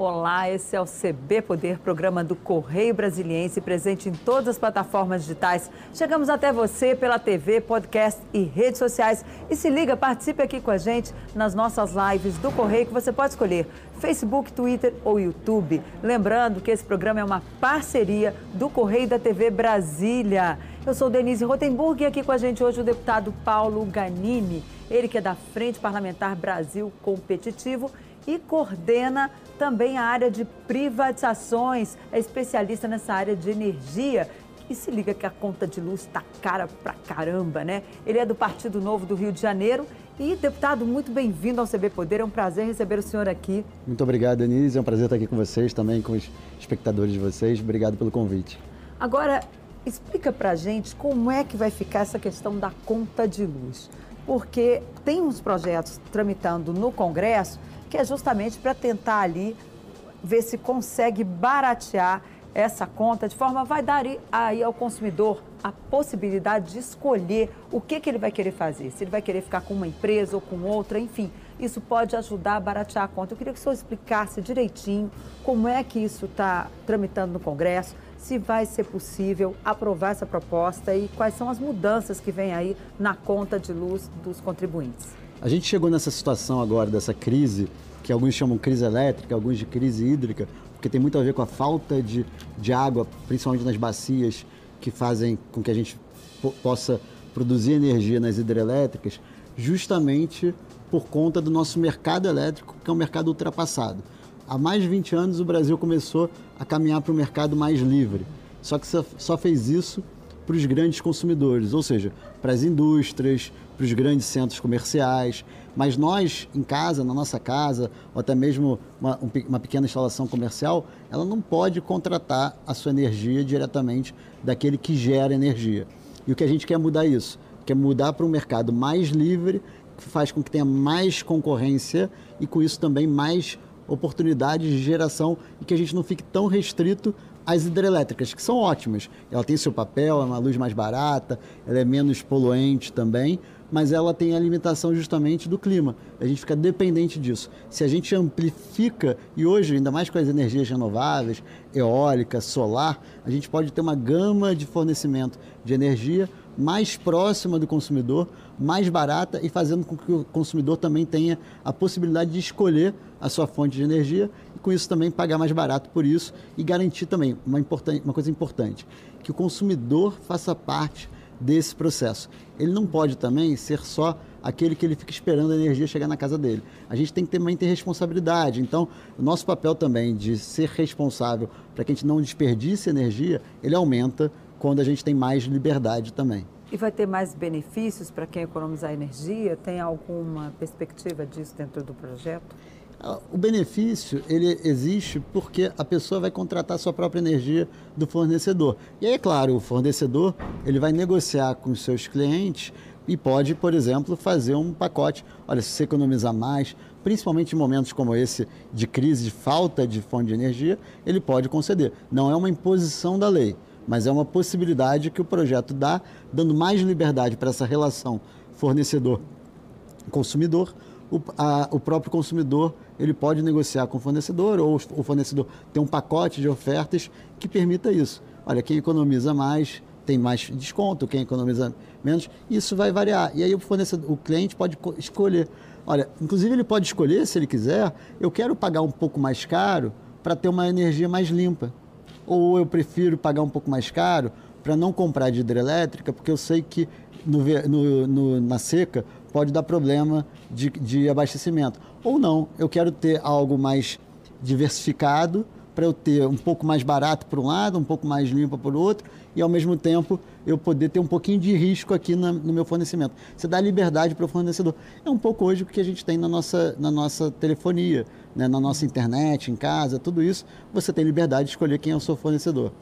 Olá, esse é o CB Poder, programa do Correio Brasiliense, presente em todas as plataformas digitais. Chegamos até você pela TV, podcast e redes sociais. E se liga, participe aqui com a gente nas nossas lives do Correio, que você pode escolher Facebook, Twitter ou YouTube. Lembrando que esse programa é uma parceria do Correio da TV Brasília. Eu sou Denise Rotenburg e aqui com a gente hoje o deputado Paulo Ganini, ele que é da Frente Parlamentar Brasil Competitivo e coordena também a área de privatizações, é especialista nessa área de energia. E se liga que a conta de luz está cara pra caramba, né? Ele é do Partido Novo do Rio de Janeiro e, deputado, muito bem-vindo ao CB Poder. É um prazer receber o senhor aqui. Muito obrigado, Denise. É um prazer estar aqui com vocês, também com os espectadores de vocês. Obrigado pelo convite. Agora, explica pra gente como é que vai ficar essa questão da conta de luz. Porque tem uns projetos tramitando no Congresso que é justamente para tentar ali ver se consegue baratear essa conta de forma vai dar aí ao consumidor a possibilidade de escolher o que, que ele vai querer fazer, se ele vai querer ficar com uma empresa ou com outra, enfim, isso pode ajudar a baratear a conta. Eu queria que o senhor explicasse direitinho como é que isso está tramitando no Congresso, se vai ser possível aprovar essa proposta e quais são as mudanças que vem aí na conta de luz dos contribuintes. A gente chegou nessa situação agora, dessa crise, que alguns chamam crise elétrica, alguns de crise hídrica, porque tem muito a ver com a falta de, de água, principalmente nas bacias, que fazem com que a gente possa produzir energia nas hidrelétricas, justamente por conta do nosso mercado elétrico, que é um mercado ultrapassado. Há mais de 20 anos o Brasil começou a caminhar para um mercado mais livre, só que só fez isso para os grandes consumidores, ou seja, para as indústrias, para os grandes centros comerciais. Mas nós, em casa, na nossa casa, ou até mesmo uma, uma pequena instalação comercial, ela não pode contratar a sua energia diretamente daquele que gera energia. E o que a gente quer mudar isso? Quer mudar para um mercado mais livre, que faz com que tenha mais concorrência e com isso também mais oportunidades de geração e que a gente não fique tão restrito as hidrelétricas, que são ótimas. Ela tem seu papel, é uma luz mais barata, ela é menos poluente também, mas ela tem a limitação justamente do clima. A gente fica dependente disso. Se a gente amplifica, e hoje, ainda mais com as energias renováveis, eólica, solar, a gente pode ter uma gama de fornecimento de energia mais próxima do consumidor, mais barata e fazendo com que o consumidor também tenha a possibilidade de escolher a sua fonte de energia e com isso também pagar mais barato por isso e garantir também uma, uma coisa importante, que o consumidor faça parte desse processo. Ele não pode também ser só aquele que ele fica esperando a energia chegar na casa dele. A gente tem que também ter responsabilidade. Então, o nosso papel também de ser responsável para que a gente não desperdice energia, ele aumenta quando a gente tem mais liberdade também. E vai ter mais benefícios para quem economizar energia? Tem alguma perspectiva disso dentro do projeto? Ah, o benefício ele existe porque a pessoa vai contratar a sua própria energia do fornecedor. E aí, é claro, o fornecedor ele vai negociar com os seus clientes e pode, por exemplo, fazer um pacote. Olha, se você economizar mais, principalmente em momentos como esse de crise, de falta de fonte de energia, ele pode conceder. Não é uma imposição da lei mas é uma possibilidade que o projeto dá, dando mais liberdade para essa relação fornecedor-consumidor. O, o, próprio consumidor ele pode negociar com o fornecedor ou o fornecedor tem um pacote de ofertas que permita isso. Olha, quem economiza mais tem mais desconto, quem economiza menos, isso vai variar. E aí o fornecedor, o cliente pode escolher. Olha, inclusive ele pode escolher, se ele quiser, eu quero pagar um pouco mais caro para ter uma energia mais limpa ou eu prefiro pagar um pouco mais caro para não comprar de hidrelétrica, porque eu sei que no, no, no, na seca pode dar problema de, de abastecimento. Ou não, eu quero ter algo mais diversificado para eu ter um pouco mais barato por um lado, um pouco mais limpo por outro, e ao mesmo tempo eu poder ter um pouquinho de risco aqui na, no meu fornecimento. Você dá liberdade para o fornecedor. É um pouco hoje o que a gente tem na nossa, na nossa telefonia, né, na nossa internet, em casa, tudo isso, você tem liberdade de escolher quem é o seu fornecedor.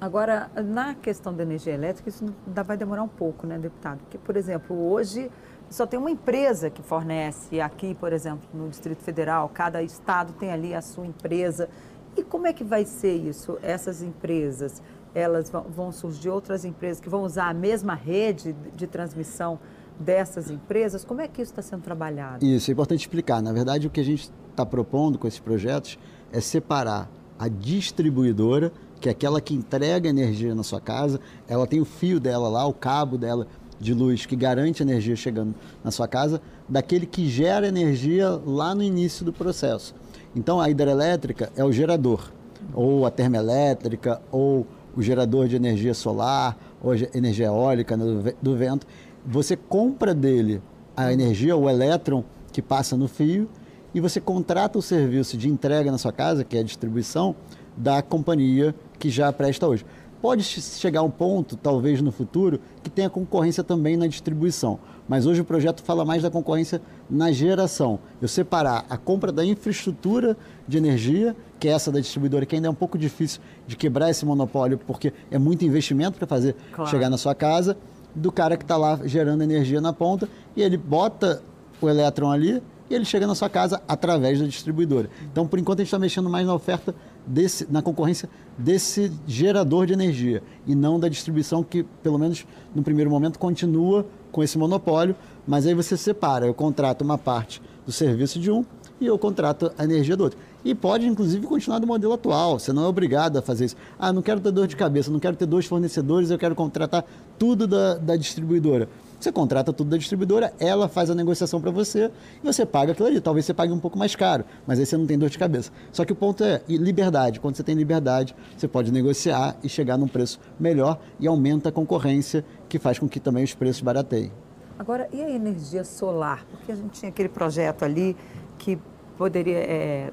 Agora, na questão da energia elétrica, isso ainda vai demorar um pouco, né, deputado? Porque, por exemplo, hoje só tem uma empresa que fornece aqui, por exemplo, no Distrito Federal, cada estado tem ali a sua empresa. E como é que vai ser isso? Essas empresas, elas vão surgir outras empresas que vão usar a mesma rede de transmissão dessas empresas? Como é que isso está sendo trabalhado? Isso, é importante explicar. Na verdade, o que a gente está propondo com esses projetos é separar a distribuidora, que é aquela que entrega energia na sua casa, ela tem o fio dela lá, o cabo dela de luz que garante energia chegando na sua casa, daquele que gera energia lá no início do processo. Então a hidrelétrica é o gerador, ou a termoelétrica, ou o gerador de energia solar, ou energia eólica do vento. Você compra dele a energia, o elétron que passa no fio, e você contrata o serviço de entrega na sua casa, que é a distribuição, da companhia que já presta hoje. Pode chegar um ponto, talvez no futuro, que tenha concorrência também na distribuição. Mas hoje o projeto fala mais da concorrência na geração. Eu separar a compra da infraestrutura de energia, que é essa da distribuidora, que ainda é um pouco difícil de quebrar esse monopólio, porque é muito investimento para fazer claro. chegar na sua casa, do cara que está lá gerando energia na ponta, e ele bota o elétron ali e ele chega na sua casa através da distribuidora. Então, por enquanto, a gente está mexendo mais na oferta, desse, na concorrência desse gerador de energia e não da distribuição que, pelo menos no primeiro momento, continua com esse monopólio, mas aí você separa, eu contrato uma parte do serviço de um e eu contrato a energia do outro. E pode, inclusive, continuar do modelo atual. Você não é obrigado a fazer isso. Ah, não quero ter dor de cabeça, não quero ter dois fornecedores, eu quero contratar tudo da, da distribuidora. Você contrata tudo da distribuidora, ela faz a negociação para você e você paga aquilo ali. Talvez você pague um pouco mais caro, mas aí você não tem dor de cabeça. Só que o ponto é liberdade. Quando você tem liberdade, você pode negociar e chegar num preço melhor e aumenta a concorrência, que faz com que também os preços barateiem. Agora, e a energia solar? Porque a gente tinha aquele projeto ali que poderia é,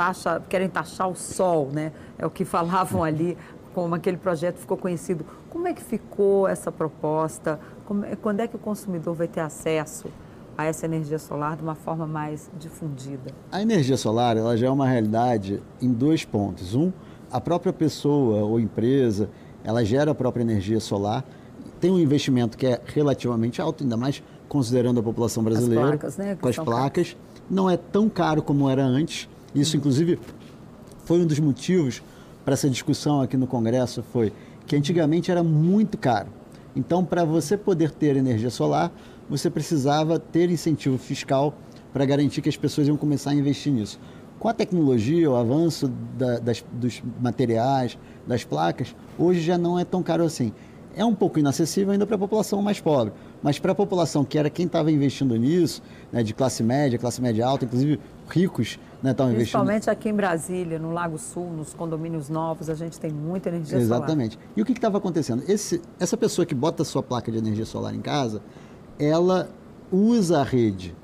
taxa, querem taxar o sol, né? É o que falavam ali, como aquele projeto ficou conhecido. Como é que ficou essa proposta? É, quando é que o consumidor vai ter acesso a essa energia solar de uma forma mais difundida? A energia solar ela já é uma realidade em dois pontos. Um, a própria pessoa ou empresa, ela gera a própria energia solar, tem um investimento que é relativamente alto, ainda mais considerando a população brasileira. As placas, né? Com as placas. Não é tão caro como era antes. Isso, inclusive, foi um dos motivos para essa discussão aqui no Congresso, foi que antigamente era muito caro. Então, para você poder ter energia solar, você precisava ter incentivo fiscal para garantir que as pessoas iam começar a investir nisso. Com a tecnologia, o avanço da, das, dos materiais, das placas, hoje já não é tão caro assim. É um pouco inacessível ainda para a população mais pobre, mas para a população que era quem estava investindo nisso, né, de classe média, classe média alta, inclusive ricos, né, estão investindo. Principalmente aqui em Brasília, no Lago Sul, nos condomínios novos, a gente tem muita energia Exatamente. solar. Exatamente. E o que estava acontecendo? Esse, essa pessoa que bota a sua placa de energia solar em casa, ela usa a rede.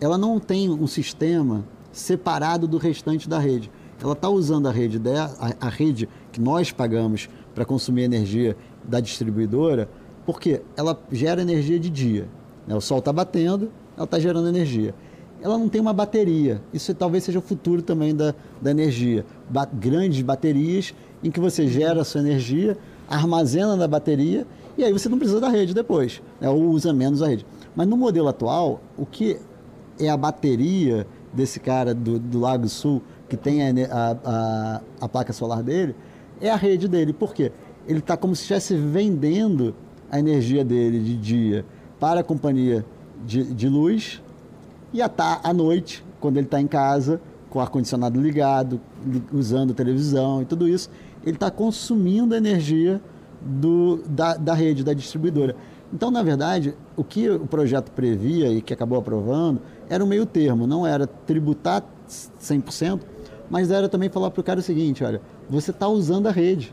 Ela não tem um sistema separado do restante da rede. Ela está usando a rede, dela, a, a rede que nós pagamos para consumir energia da distribuidora, porque ela gera energia de dia. Né? O sol está batendo, ela está gerando energia ela não tem uma bateria. Isso talvez seja o futuro também da, da energia. Ba grandes baterias em que você gera a sua energia, armazena na bateria e aí você não precisa da rede depois, né? ou usa menos a rede. Mas no modelo atual, o que é a bateria desse cara do, do Lago Sul, que tem a, a, a, placa solar dele, é a rede dele. Por quê? Ele está como se estivesse vendendo a energia dele de dia para a companhia de, de luz e à noite, quando ele está em casa, com o ar-condicionado ligado, usando televisão e tudo isso, ele está consumindo a energia do, da, da rede, da distribuidora. Então, na verdade, o que o projeto previa e que acabou aprovando era um meio termo, não era tributar 100%, mas era também falar para o cara o seguinte, olha, você está usando a rede,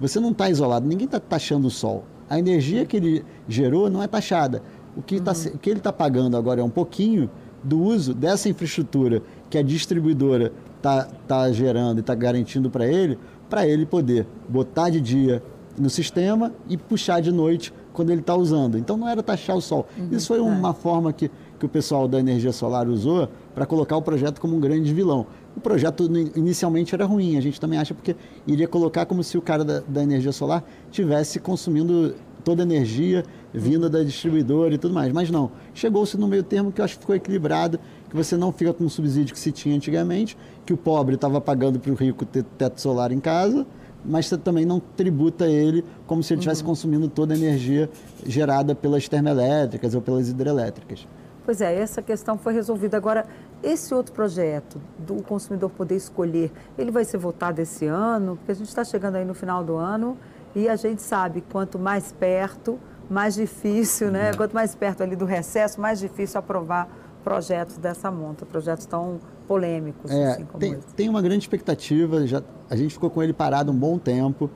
você não está isolado, ninguém está taxando o sol. A energia que ele gerou não é taxada. O que, tá, uhum. o que ele está pagando agora é um pouquinho do uso dessa infraestrutura que a distribuidora está tá gerando e está garantindo para ele, para ele poder botar de dia no sistema e puxar de noite quando ele está usando. Então não era taxar o sol. Uhum, Isso foi é. uma forma que, que o pessoal da energia solar usou para colocar o projeto como um grande vilão. O projeto inicialmente era ruim, a gente também acha porque iria colocar como se o cara da, da energia solar tivesse consumindo toda a energia vinda da distribuidora e tudo mais. Mas não, chegou-se no meio termo que eu acho que ficou equilibrado, que você não fica com o subsídio que se tinha antigamente, que o pobre estava pagando para o rico ter teto solar em casa, mas você também não tributa ele como se ele estivesse uhum. consumindo toda a energia gerada pelas termoelétricas ou pelas hidrelétricas. Pois é, essa questão foi resolvida. Agora, esse outro projeto do consumidor poder escolher, ele vai ser votado esse ano? Porque a gente está chegando aí no final do ano e a gente sabe quanto mais perto, mais difícil, né? Uhum. Quanto mais perto ali do recesso, mais difícil aprovar projetos dessa monta, projetos tão polêmicos. É, assim tem, tem, uma grande expectativa, já, a gente ficou com ele parado um bom tempo.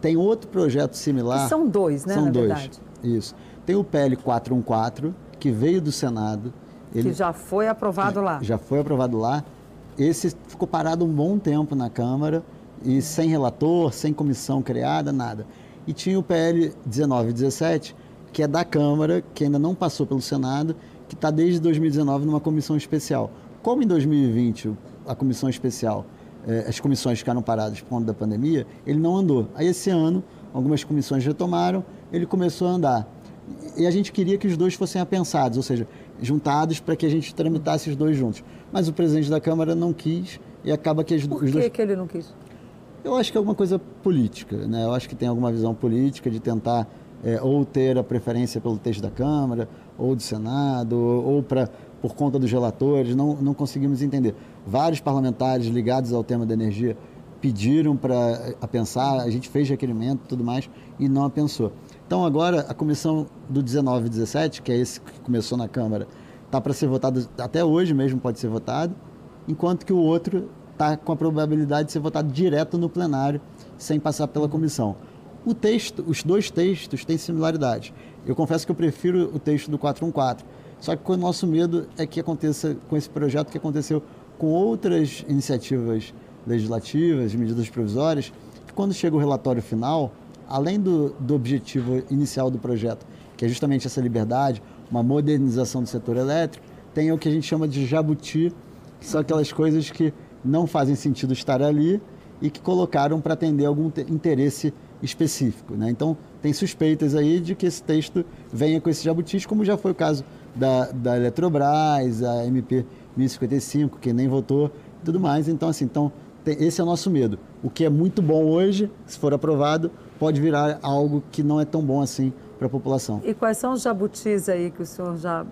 Tem outro projeto similar. E são dois, né? São dois. Verdade. Isso. Tem o PL 414, que veio do Senado. Ele, que já foi aprovado lá. Já foi aprovado lá. Esse ficou parado um bom tempo na Câmara e sem relator, sem comissão criada, nada. E tinha o PL 1917, que é da Câmara, que ainda não passou pelo Senado, que está desde 2019 numa comissão especial. Como em 2020 a comissão especial, eh, as comissões ficaram paradas por conta da pandemia, ele não andou. Aí esse ano, algumas comissões retomaram, ele começou a andar. E a gente queria que os dois fossem apensados, ou seja, juntados para que a gente tramitasse os dois juntos. Mas o presidente da Câmara não quis e acaba que as, Por os dois... que ele não quis? Eu acho que é alguma coisa política, né? Eu acho que tem alguma visão política de tentar é, ou ter a preferência pelo texto da Câmara, ou do Senado, ou, ou para por conta dos relatores, não, não conseguimos entender. Vários parlamentares ligados ao tema da energia pediram para a pensar, a gente fez requerimento e tudo mais, e não a pensou. Então agora a comissão do 19 e 17, que é esse que começou na Câmara, está para ser votado, até hoje mesmo pode ser votado, enquanto que o outro está com a probabilidade de ser votado direto no plenário, sem passar pela comissão. O texto, os dois textos têm similaridade. Eu confesso que eu prefiro o texto do 414, só que o nosso medo é que aconteça com esse projeto que aconteceu com outras iniciativas legislativas, medidas provisórias, que quando chega o relatório final, além do, do objetivo inicial do projeto, que é justamente essa liberdade, uma modernização do setor elétrico, tem o que a gente chama de jabuti, que são aquelas coisas que não fazem sentido estar ali e que colocaram para atender algum interesse específico. Né? Então, tem suspeitas aí de que esse texto venha com esses jabutis, como já foi o caso da, da Eletrobras, a MP 1055, que nem votou, tudo mais. Então, assim, então, tem, esse é o nosso medo. O que é muito bom hoje, se for aprovado, pode virar algo que não é tão bom assim para a população. E quais são os jabutis aí que o senhor já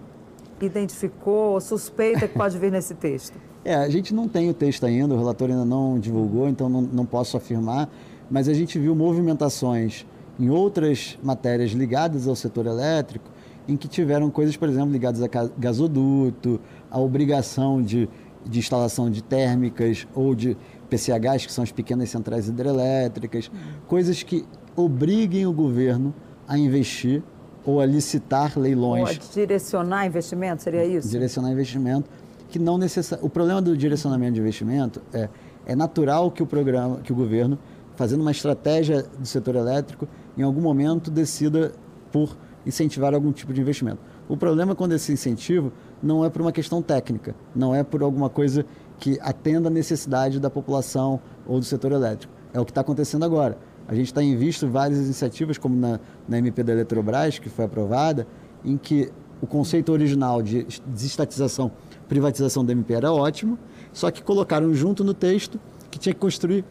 identificou ou suspeita que pode vir nesse texto? É, a gente não tem o texto ainda, o relator ainda não divulgou, então não, não posso afirmar, mas a gente viu movimentações em outras matérias ligadas ao setor elétrico, em que tiveram coisas, por exemplo, ligadas a gasoduto, a obrigação de, de instalação de térmicas ou de PCHs, que são as pequenas centrais hidrelétricas, coisas que obriguem o governo a investir ou a licitar leilões. Ou a direcionar investimento, seria isso? Direcionar investimento, que não necessar... O problema do direcionamento de investimento é, é natural que o programa, que o governo, fazendo uma estratégia do setor elétrico, em algum momento decida por incentivar algum tipo de investimento. O problema é quando esse incentivo não é por uma questão técnica, não é por alguma coisa que atenda a necessidade da população ou do setor elétrico. É o que está acontecendo agora. A gente está em visto várias iniciativas, como na, na MP da Eletrobras, que foi aprovada, em que o conceito original de desestatização, privatização da MP era ótimo, só que colocaram junto no texto que tinha que construir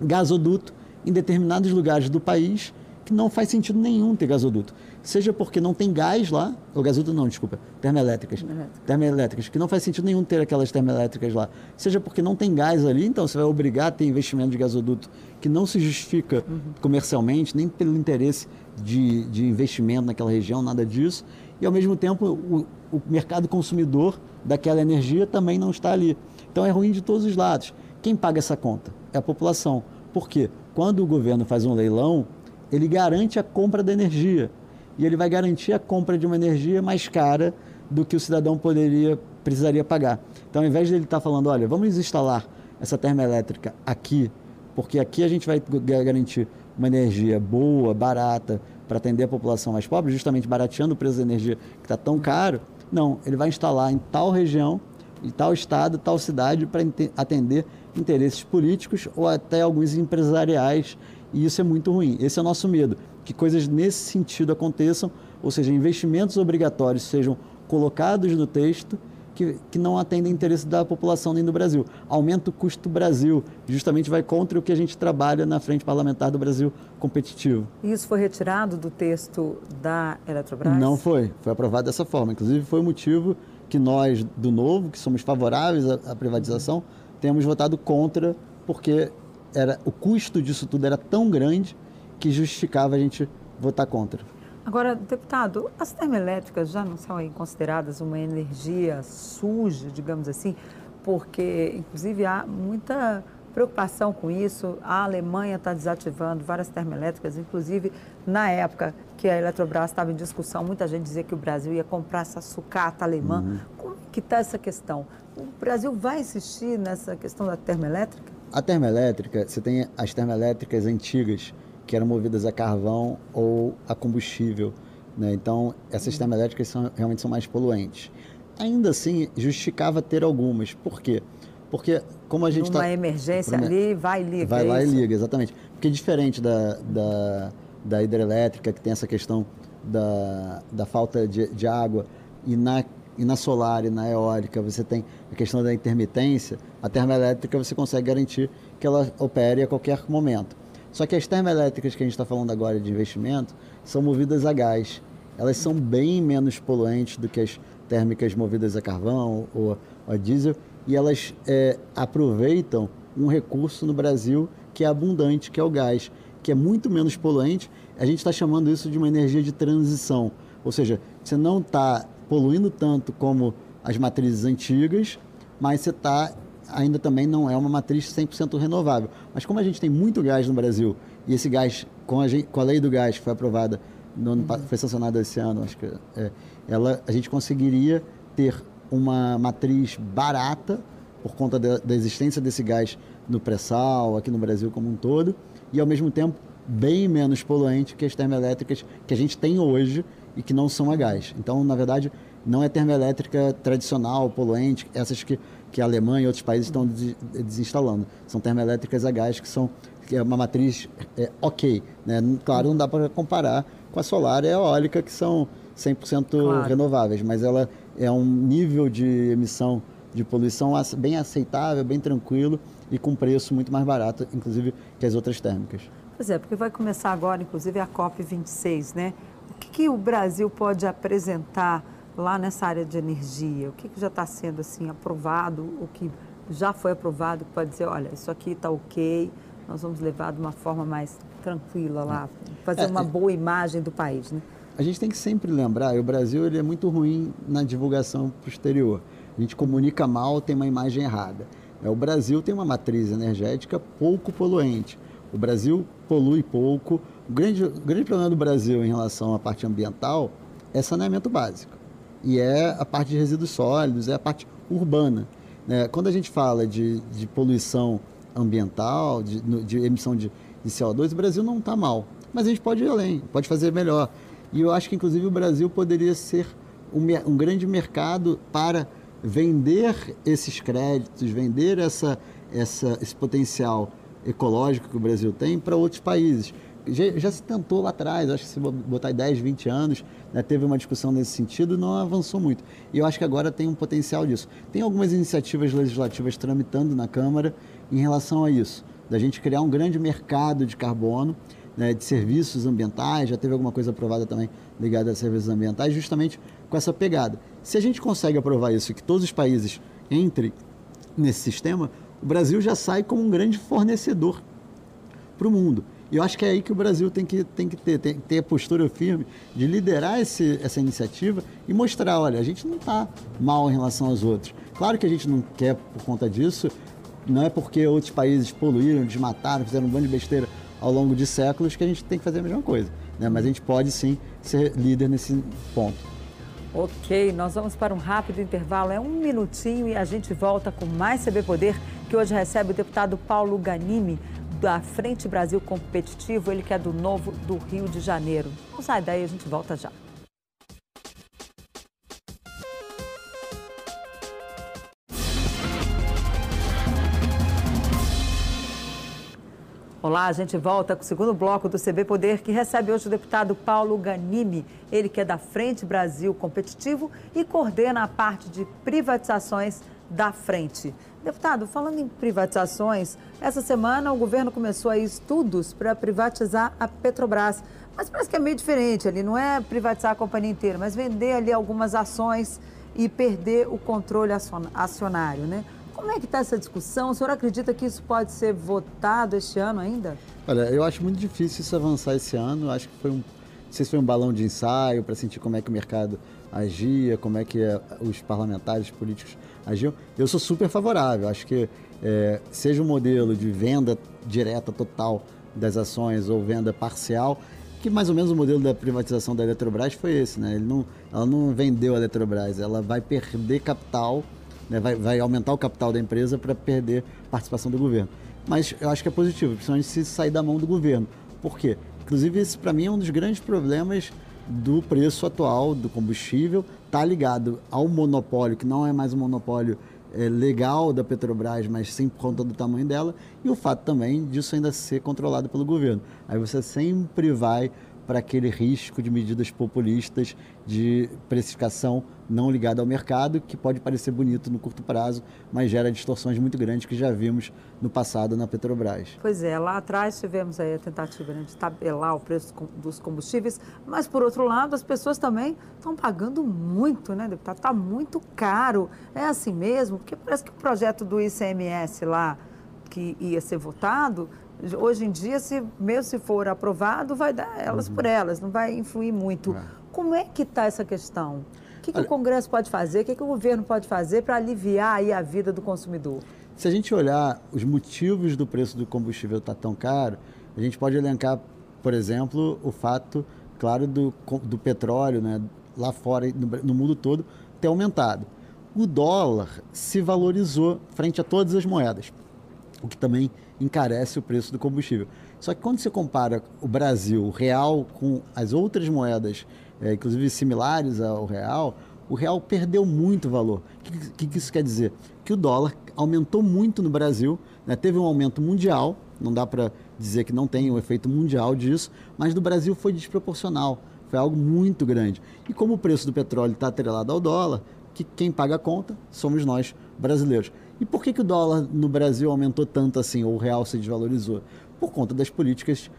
gasoduto em determinados lugares do país que não faz sentido nenhum ter gasoduto seja porque não tem gás lá, ou gasoduto não, desculpa, termoelétricas, termoelétricas, que não faz sentido nenhum ter aquelas termoelétricas lá, seja porque não tem gás ali, então você vai obrigar a ter investimento de gasoduto que não se justifica uhum. comercialmente, nem pelo interesse de, de investimento naquela região, nada disso, e ao mesmo tempo o, o mercado consumidor daquela energia também não está ali. Então é ruim de todos os lados. Quem paga essa conta? É a população. Por quê? Quando o governo faz um leilão, ele garante a compra da energia e ele vai garantir a compra de uma energia mais cara do que o cidadão poderia precisaria pagar. Então, ao invés de ele estar tá falando, olha, vamos instalar essa termoelétrica aqui, porque aqui a gente vai garantir uma energia boa, barata, para atender a população mais pobre, justamente barateando o preço da energia que está tão caro. Não, ele vai instalar em tal região, em tal estado, tal cidade, para atender interesses políticos ou até alguns empresariais, e isso é muito ruim. Esse é o nosso medo que coisas nesse sentido aconteçam, ou seja, investimentos obrigatórios sejam colocados no texto que, que não atendem interesse da população nem do Brasil. Aumenta o custo do Brasil, justamente vai contra o que a gente trabalha na frente parlamentar do Brasil competitivo. Isso foi retirado do texto da Eletrobras? Não foi, foi aprovado dessa forma. Inclusive foi o motivo que nós, do Novo, que somos favoráveis à, à privatização, temos votado contra, porque era, o custo disso tudo era tão grande que justificava a gente votar contra. Agora, deputado, as termoelétricas já não são consideradas uma energia suja, digamos assim, porque, inclusive, há muita preocupação com isso. A Alemanha está desativando várias termoelétricas, inclusive na época que a Eletrobras estava em discussão, muita gente dizia que o Brasil ia comprar essa sucata alemã. Uhum. Como que está essa questão? O Brasil vai insistir nessa questão da termoelétrica? A termoelétrica, você tem as termoelétricas antigas, que eram movidas a carvão ou a combustível. Né? Então, essas termoelétricas são, realmente são mais poluentes. Ainda assim, justificava ter algumas. Por quê? Porque, como a gente está. Uma tá, emergência ali, vai e liga. Vai lá isso? e liga, exatamente. Porque, diferente da, da, da hidrelétrica, que tem essa questão da, da falta de, de água, e na, e na solar e na eólica você tem a questão da intermitência, a termoelétrica você consegue garantir que ela opere a qualquer momento. Só que as termoelétricas que a gente está falando agora de investimento são movidas a gás. Elas são bem menos poluentes do que as térmicas movidas a carvão ou a diesel e elas é, aproveitam um recurso no Brasil que é abundante, que é o gás, que é muito menos poluente. A gente está chamando isso de uma energia de transição, ou seja, você não está poluindo tanto como as matrizes antigas, mas você está ainda também não é uma matriz 100% renovável. Mas como a gente tem muito gás no Brasil, e esse gás, com a, com a lei do gás que foi aprovada, no ano, foi sancionada esse ano, acho que é, ela, a gente conseguiria ter uma matriz barata por conta da, da existência desse gás no pré-sal, aqui no Brasil como um todo, e ao mesmo tempo bem menos poluente que as termoelétricas que a gente tem hoje e que não são a gás. Então, na verdade, não é termoelétrica tradicional, poluente, essas que que a Alemanha e outros países estão desinstalando. São termoelétricas a gás que são que é uma matriz é, ok. Né? Claro, não dá para comparar com a solar e a eólica, que são 100% claro. renováveis, mas ela é um nível de emissão de poluição bem aceitável, bem tranquilo e com preço muito mais barato, inclusive, que as outras térmicas. Pois é, porque vai começar agora, inclusive, a COP26, né? O que, que o Brasil pode apresentar lá nessa área de energia? O que, que já está sendo assim aprovado, o que já foi aprovado, que pode dizer, olha, isso aqui está ok, nós vamos levar de uma forma mais tranquila lá, fazer é, uma é. boa imagem do país, né? A gente tem que sempre lembrar, o Brasil ele é muito ruim na divulgação posterior. A gente comunica mal, tem uma imagem errada. É, o Brasil tem uma matriz energética pouco poluente. O Brasil polui pouco. O grande, o grande problema do Brasil em relação à parte ambiental é saneamento básico e é a parte de resíduos sólidos, é a parte urbana. Né? Quando a gente fala de, de poluição ambiental, de, de emissão de, de, CO2, o Brasil não está mal. Mas a gente pode ir além, pode fazer melhor. E eu acho que, inclusive, o Brasil poderia ser um, um grande mercado para vender esses créditos, vender essa, essa, esse potencial ecológico que o Brasil tem para outros países já, já, se tentou lá atrás, acho que se botar 10, 20 anos, né, teve uma discussão nesse sentido não avançou muito. E eu acho que agora tem um potencial disso. Tem algumas iniciativas legislativas tramitando na Câmara em relação a isso, da gente criar um grande mercado de carbono, né, de serviços ambientais, já teve alguma coisa aprovada também ligada a serviços ambientais, justamente com essa pegada. Se a gente consegue aprovar isso, que todos os países entrem nesse sistema, o Brasil já sai como um grande fornecedor para o mundo. E eu acho que é aí que o Brasil tem que, tem que ter, tem ter a postura firme de liderar esse, essa iniciativa e mostrar, olha, a gente não está mal em relação aos outros. Claro que a gente não quer por conta disso, não é porque outros países poluíram, desmataram, fizeram um bando de besteira ao longo de séculos que a gente tem que fazer a mesma coisa. Né? Mas a gente pode sim ser líder nesse ponto. Ok, nós vamos para um rápido intervalo, é um minutinho e a gente volta com mais CB Poder, que hoje recebe o deputado Paulo Ganimi da Frente Brasil Competitivo, ele que é do Novo do Rio de Janeiro. Não sai daí, a gente volta já. Olá, a gente volta com o segundo bloco do CB Poder, que recebe hoje o deputado Paulo Ganimi. Ele que é da Frente Brasil Competitivo e coordena a parte de privatizações da frente. Deputado, falando em privatizações, essa semana o governo começou aí estudos para privatizar a Petrobras. Mas parece que é meio diferente ali, não é privatizar a companhia inteira, mas vender ali algumas ações e perder o controle acionário, né? Como é que está essa discussão? O senhor acredita que isso pode ser votado este ano ainda? Olha, eu acho muito difícil isso avançar esse ano. Eu acho que foi um, não sei se foi um balão de ensaio para sentir como é que o mercado agia, como é que eh, os parlamentares políticos agiam. Eu sou super favorável. Acho que é, seja um modelo de venda direta total das ações ou venda parcial, que mais ou menos o modelo da privatização da Eletrobras foi esse, né? Não, ela não vendeu a Eletrobras, ela vai perder capital né, vai, vai aumentar o capital da empresa para perder participação do governo. Mas eu acho que é positivo, principalmente se sair da mão do governo. Por quê? Inclusive, esse para mim é um dos grandes problemas do preço atual do combustível, está ligado ao monopólio, que não é mais um monopólio é, legal da Petrobras, mas sim por conta do tamanho dela, e o fato também disso ainda ser controlado pelo governo. Aí você sempre vai para aquele risco de medidas populistas de precificação não ligada ao mercado, que pode parecer bonito no curto prazo, mas gera distorções muito grandes que já vimos no passado na Petrobras. Pois é, lá atrás tivemos aí a tentativa né, de tabelar o preço dos combustíveis, mas por outro lado as pessoas também estão pagando muito, né, deputado? Está muito caro. É assim mesmo? Porque parece que o projeto do ICMS lá, que ia ser votado, Hoje em dia, se, mesmo se for aprovado, vai dar elas uhum. por elas, não vai influir muito. É. Como é que está essa questão? O que, que Olha, o Congresso pode fazer? O que, que o governo pode fazer para aliviar aí a vida do consumidor? Se a gente olhar os motivos do preço do combustível estar tá tão caro, a gente pode elencar, por exemplo, o fato, claro, do, do petróleo, né, lá fora, no, no mundo todo, ter aumentado. O dólar se valorizou frente a todas as moedas, o que também encarece o preço do combustível. Só que quando você compara o Brasil, o real, com as outras moedas, é, inclusive similares ao real, o real perdeu muito valor. O que, que, isso quer dizer? Que o dólar aumentou muito no Brasil, né? teve um aumento mundial, não dá para dizer que não tem um efeito mundial disso, mas no Brasil foi desproporcional, foi algo muito grande. E como o preço do petróleo está atrelado ao dólar, que quem paga a conta somos nós brasileiros. E por que, que o dólar no Brasil aumentou tanto assim, ou o real se desvalorizou? Por conta das políticas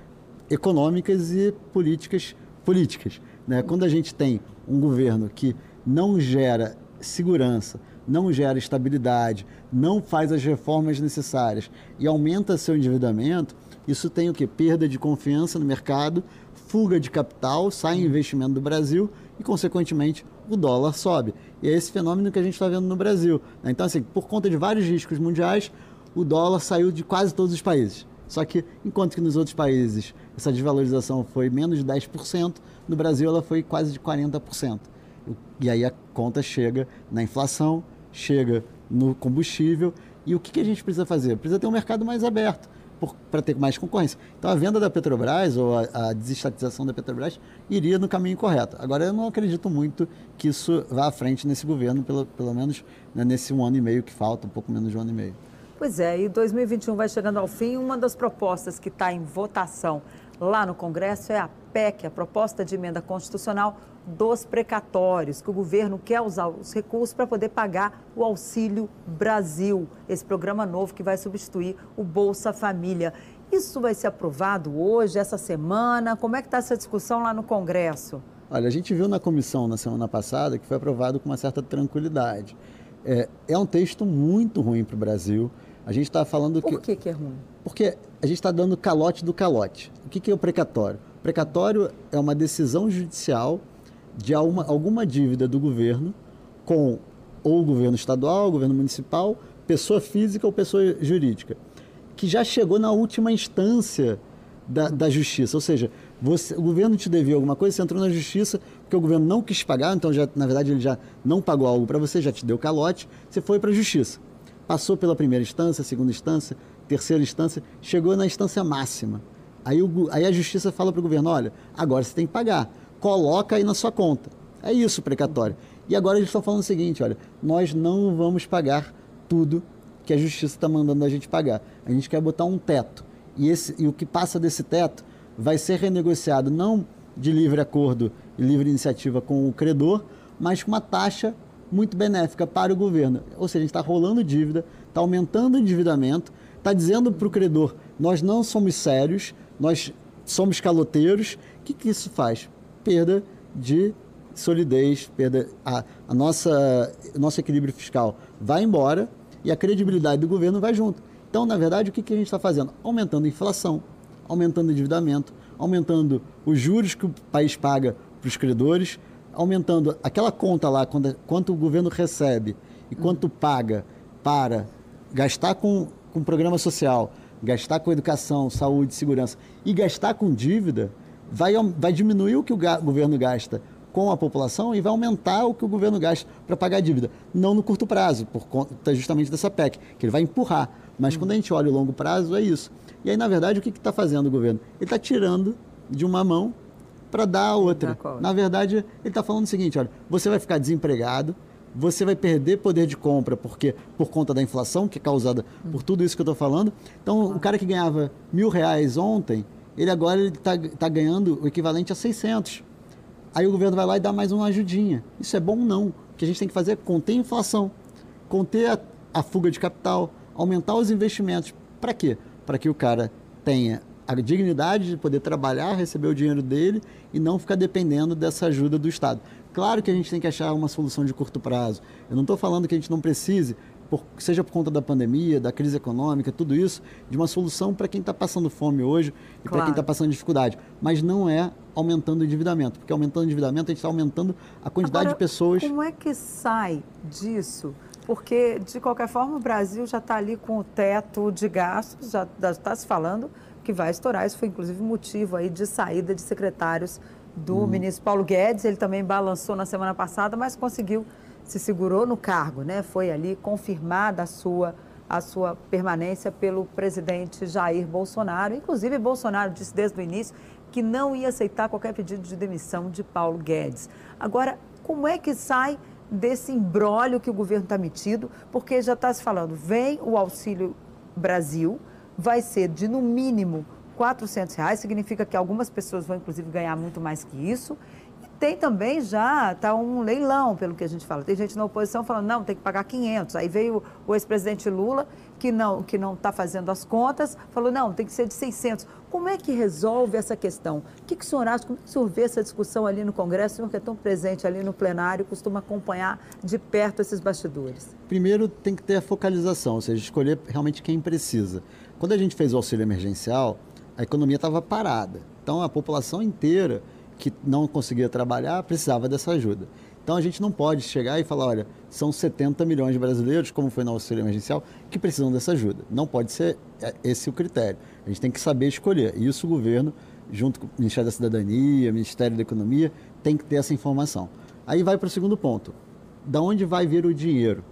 econômicas e políticas políticas. Né? Quando a gente tem um governo que não gera segurança, não gera estabilidade, não faz as reformas necessárias e aumenta seu endividamento, isso tem o que? Perda de confiança no mercado, fuga de capital, sai investimento do Brasil e, consequentemente, o dólar sobe. E é esse fenômeno que a gente está vendo no Brasil. Né? Então, assim, por conta de vários riscos mundiais, o dólar saiu de quase todos os países. Só que, enquanto que nos outros países essa desvalorização foi menos de 10%, no Brasil ela foi quase de 40%. E aí a conta chega na inflação, chega no combustível. E o que, que a gente precisa fazer? Precisa ter um mercado mais aberto para ter mais concorrência. Então a venda da Petrobras ou a, a, desestatização da Petrobras iria no caminho correto. Agora eu não acredito muito que isso vá à frente nesse governo, pelo, pelo menos né, nesse um ano e meio que falta, um pouco menos de um ano e meio. Pois é, e 2021 vai chegando ao fim. Uma das propostas que está em votação lá no Congresso é a PEC, a proposta de emenda constitucional dos precatórios, que o governo quer usar os recursos para poder pagar o Auxílio Brasil, esse programa novo que vai substituir o Bolsa Família. Isso vai ser aprovado hoje, essa semana? Como é que está essa discussão lá no Congresso? Olha, a gente viu na comissão na semana passada que foi aprovado com uma certa tranquilidade. É, é um texto muito ruim para o Brasil. A gente está falando Por que. Por que, que é ruim? Porque a gente está dando calote do calote. O que, que é o precatório? O precatório é uma decisão judicial de alguma, alguma dívida do governo com ou o governo estadual, o governo municipal, pessoa física ou pessoa jurídica, que já chegou na última instância da, da justiça. Ou seja, você, o governo te devia alguma coisa, você entrou na justiça porque o governo não quis pagar, então já, na verdade ele já não pagou algo para você, já te deu calote, você foi para a justiça. Passou pela primeira instância, segunda instância, terceira instância, chegou na instância máxima. Aí, o, aí a justiça fala para o governo: olha, agora você tem que pagar coloca aí na sua conta. É isso precatório. E agora eles estão falando o seguinte, olha, nós não vamos pagar tudo que a justiça está mandando a gente pagar. A gente quer botar um teto. E, esse, e o que passa desse teto vai ser renegociado não de livre acordo e livre iniciativa com o credor, mas com uma taxa muito benéfica para o governo. Ou seja, a gente está rolando dívida, está aumentando o endividamento, está dizendo para o credor: nós não somos sérios, nós somos caloteiros. O que, que isso faz? Perda de solidez, perda a, a nossa nosso equilíbrio fiscal vai embora e a credibilidade do governo vai junto. Então, na verdade, o que, que a gente está fazendo? Aumentando a inflação, aumentando o endividamento, aumentando os juros que o país paga para os credores, aumentando aquela conta lá, quando, quanto o governo recebe e quanto paga para gastar com, com programa social, gastar com educação, saúde, segurança e gastar com dívida, vai, vai diminuir o que o governo gasta com a população e vai aumentar o que o governo gasta para pagar a dívida. Não no curto prazo, por conta justamente dessa PEC, que ele vai empurrar. Mas quando a gente olha o longo prazo, é isso. E aí, na verdade, o que está fazendo o governo? Ele está tirando de uma mão para dar a outra. Na verdade, ele está falando o seguinte: olha, você vai ficar desempregado, você vai perder poder de compra porque por conta da inflação que é causada por tudo isso que eu estou falando. Então, o cara que ganhava mil reais ontem, ele agora está tá ganhando o equivalente a 600. Aí o governo vai lá e dá mais uma ajudinha. Isso é bom não. O que a gente tem que fazer é conter a inflação, conter a, a fuga de capital, aumentar os investimentos. Para quê? Para que o cara tenha a dignidade de poder trabalhar, receber o dinheiro dele e não ficar dependendo dessa ajuda do Estado. Claro que a gente tem que achar uma solução de curto prazo. Eu não estou falando que a gente não precise, por, seja por conta da pandemia, da crise econômica, tudo isso, de uma solução para quem está passando fome hoje e claro. para quem está passando dificuldade. Mas não é aumentando o endividamento, porque aumentando o endividamento a gente está aumentando a quantidade Agora, de pessoas. Como é que sai disso? Porque, de qualquer forma, o Brasil já está ali com o teto de gastos, já está se falando que vai estourar. Isso foi, inclusive, motivo aí de saída de secretários do uhum. ministro Paulo Guedes. Ele também balançou na semana passada, mas conseguiu, se segurou no cargo, né? Foi ali confirmada a sua, a sua permanência pelo presidente Jair Bolsonaro. Inclusive, Bolsonaro disse desde o início que não ia aceitar qualquer pedido de demissão de Paulo Guedes. Agora, como é que sai desse embrólio que o governo está metido? Porque já está se falando, vem o Auxílio Brasil, vai ser de no mínimo 400 reais, significa que algumas pessoas vão inclusive ganhar muito mais que isso. E tem também já, está um leilão, pelo que a gente fala. Tem gente na oposição falando, não, tem que pagar 500. Aí veio o ex-presidente Lula, que não que não está fazendo as contas, falou, não, tem que ser de 600. Como é que resolve essa questão? O que, que o senhor acha? Como é que o senhor vê essa discussão ali no Congresso? O senhor que é tão presente ali no plenário, costuma acompanhar de perto esses bastidores? Primeiro, tem que ter a focalização, ou seja, escolher realmente quem precisa. Quando a gente fez o auxílio emergencial, a economia estava parada. Então, a população inteira que não conseguia trabalhar precisava dessa ajuda. Então, a gente não pode chegar e falar, olha, são 70 milhões de brasileiros, como foi no auxílio emergencial, que precisam dessa ajuda. Não pode ser é, esse o critério. A gente tem que saber escolher. E isso o governo, junto com o Ministério da Cidadania, Ministério da Economia, tem que ter essa informação. Aí vai para o segundo ponto. Da onde vai vir o dinheiro?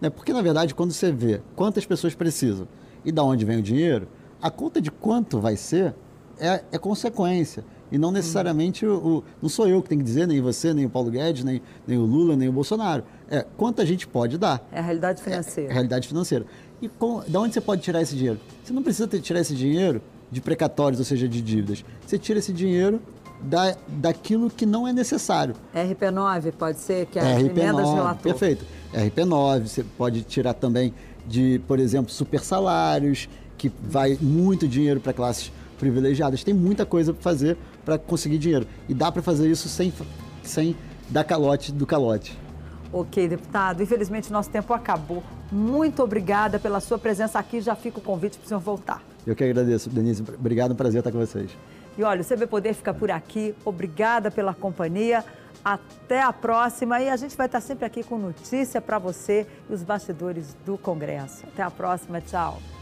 Né, porque, na verdade, quando você vê quantas pessoas precisam e da onde vem o dinheiro, a conta de quanto vai ser é, é consequência. E não necessariamente o, o, Não sou eu que tenho que dizer, nem você, nem o Paulo Guedes, nem, nem o Lula, nem o Bolsonaro. É quanto a gente pode dar. É a realidade financeira. É, é a realidade financeira. E com, de onde você pode tirar esse dinheiro? Você não precisa ter, tirar esse dinheiro de precatórios, ou seja, de dívidas. Você tira esse dinheiro da, daquilo que não é necessário. RP9 pode ser, que é as RP9, emendas de relator. Perfeito. RP9, você pode tirar também de, por exemplo, super salários, que vai muito dinheiro para classes privilegiadas. Tem muita coisa para fazer para conseguir dinheiro. E dá para fazer isso sem, sem dar calote do calote. Ok, deputado. Infelizmente, nosso tempo acabou. Muito obrigada pela sua presença aqui. Já fica o convite para o senhor voltar. Eu que agradeço, Denise. Obrigado, um prazer estar com vocês. E olha, o CB Poder fica por aqui. Obrigada pela companhia. Até a próxima e a gente vai estar sempre aqui com notícia para você e os bastidores do Congresso. Até a próxima, tchau.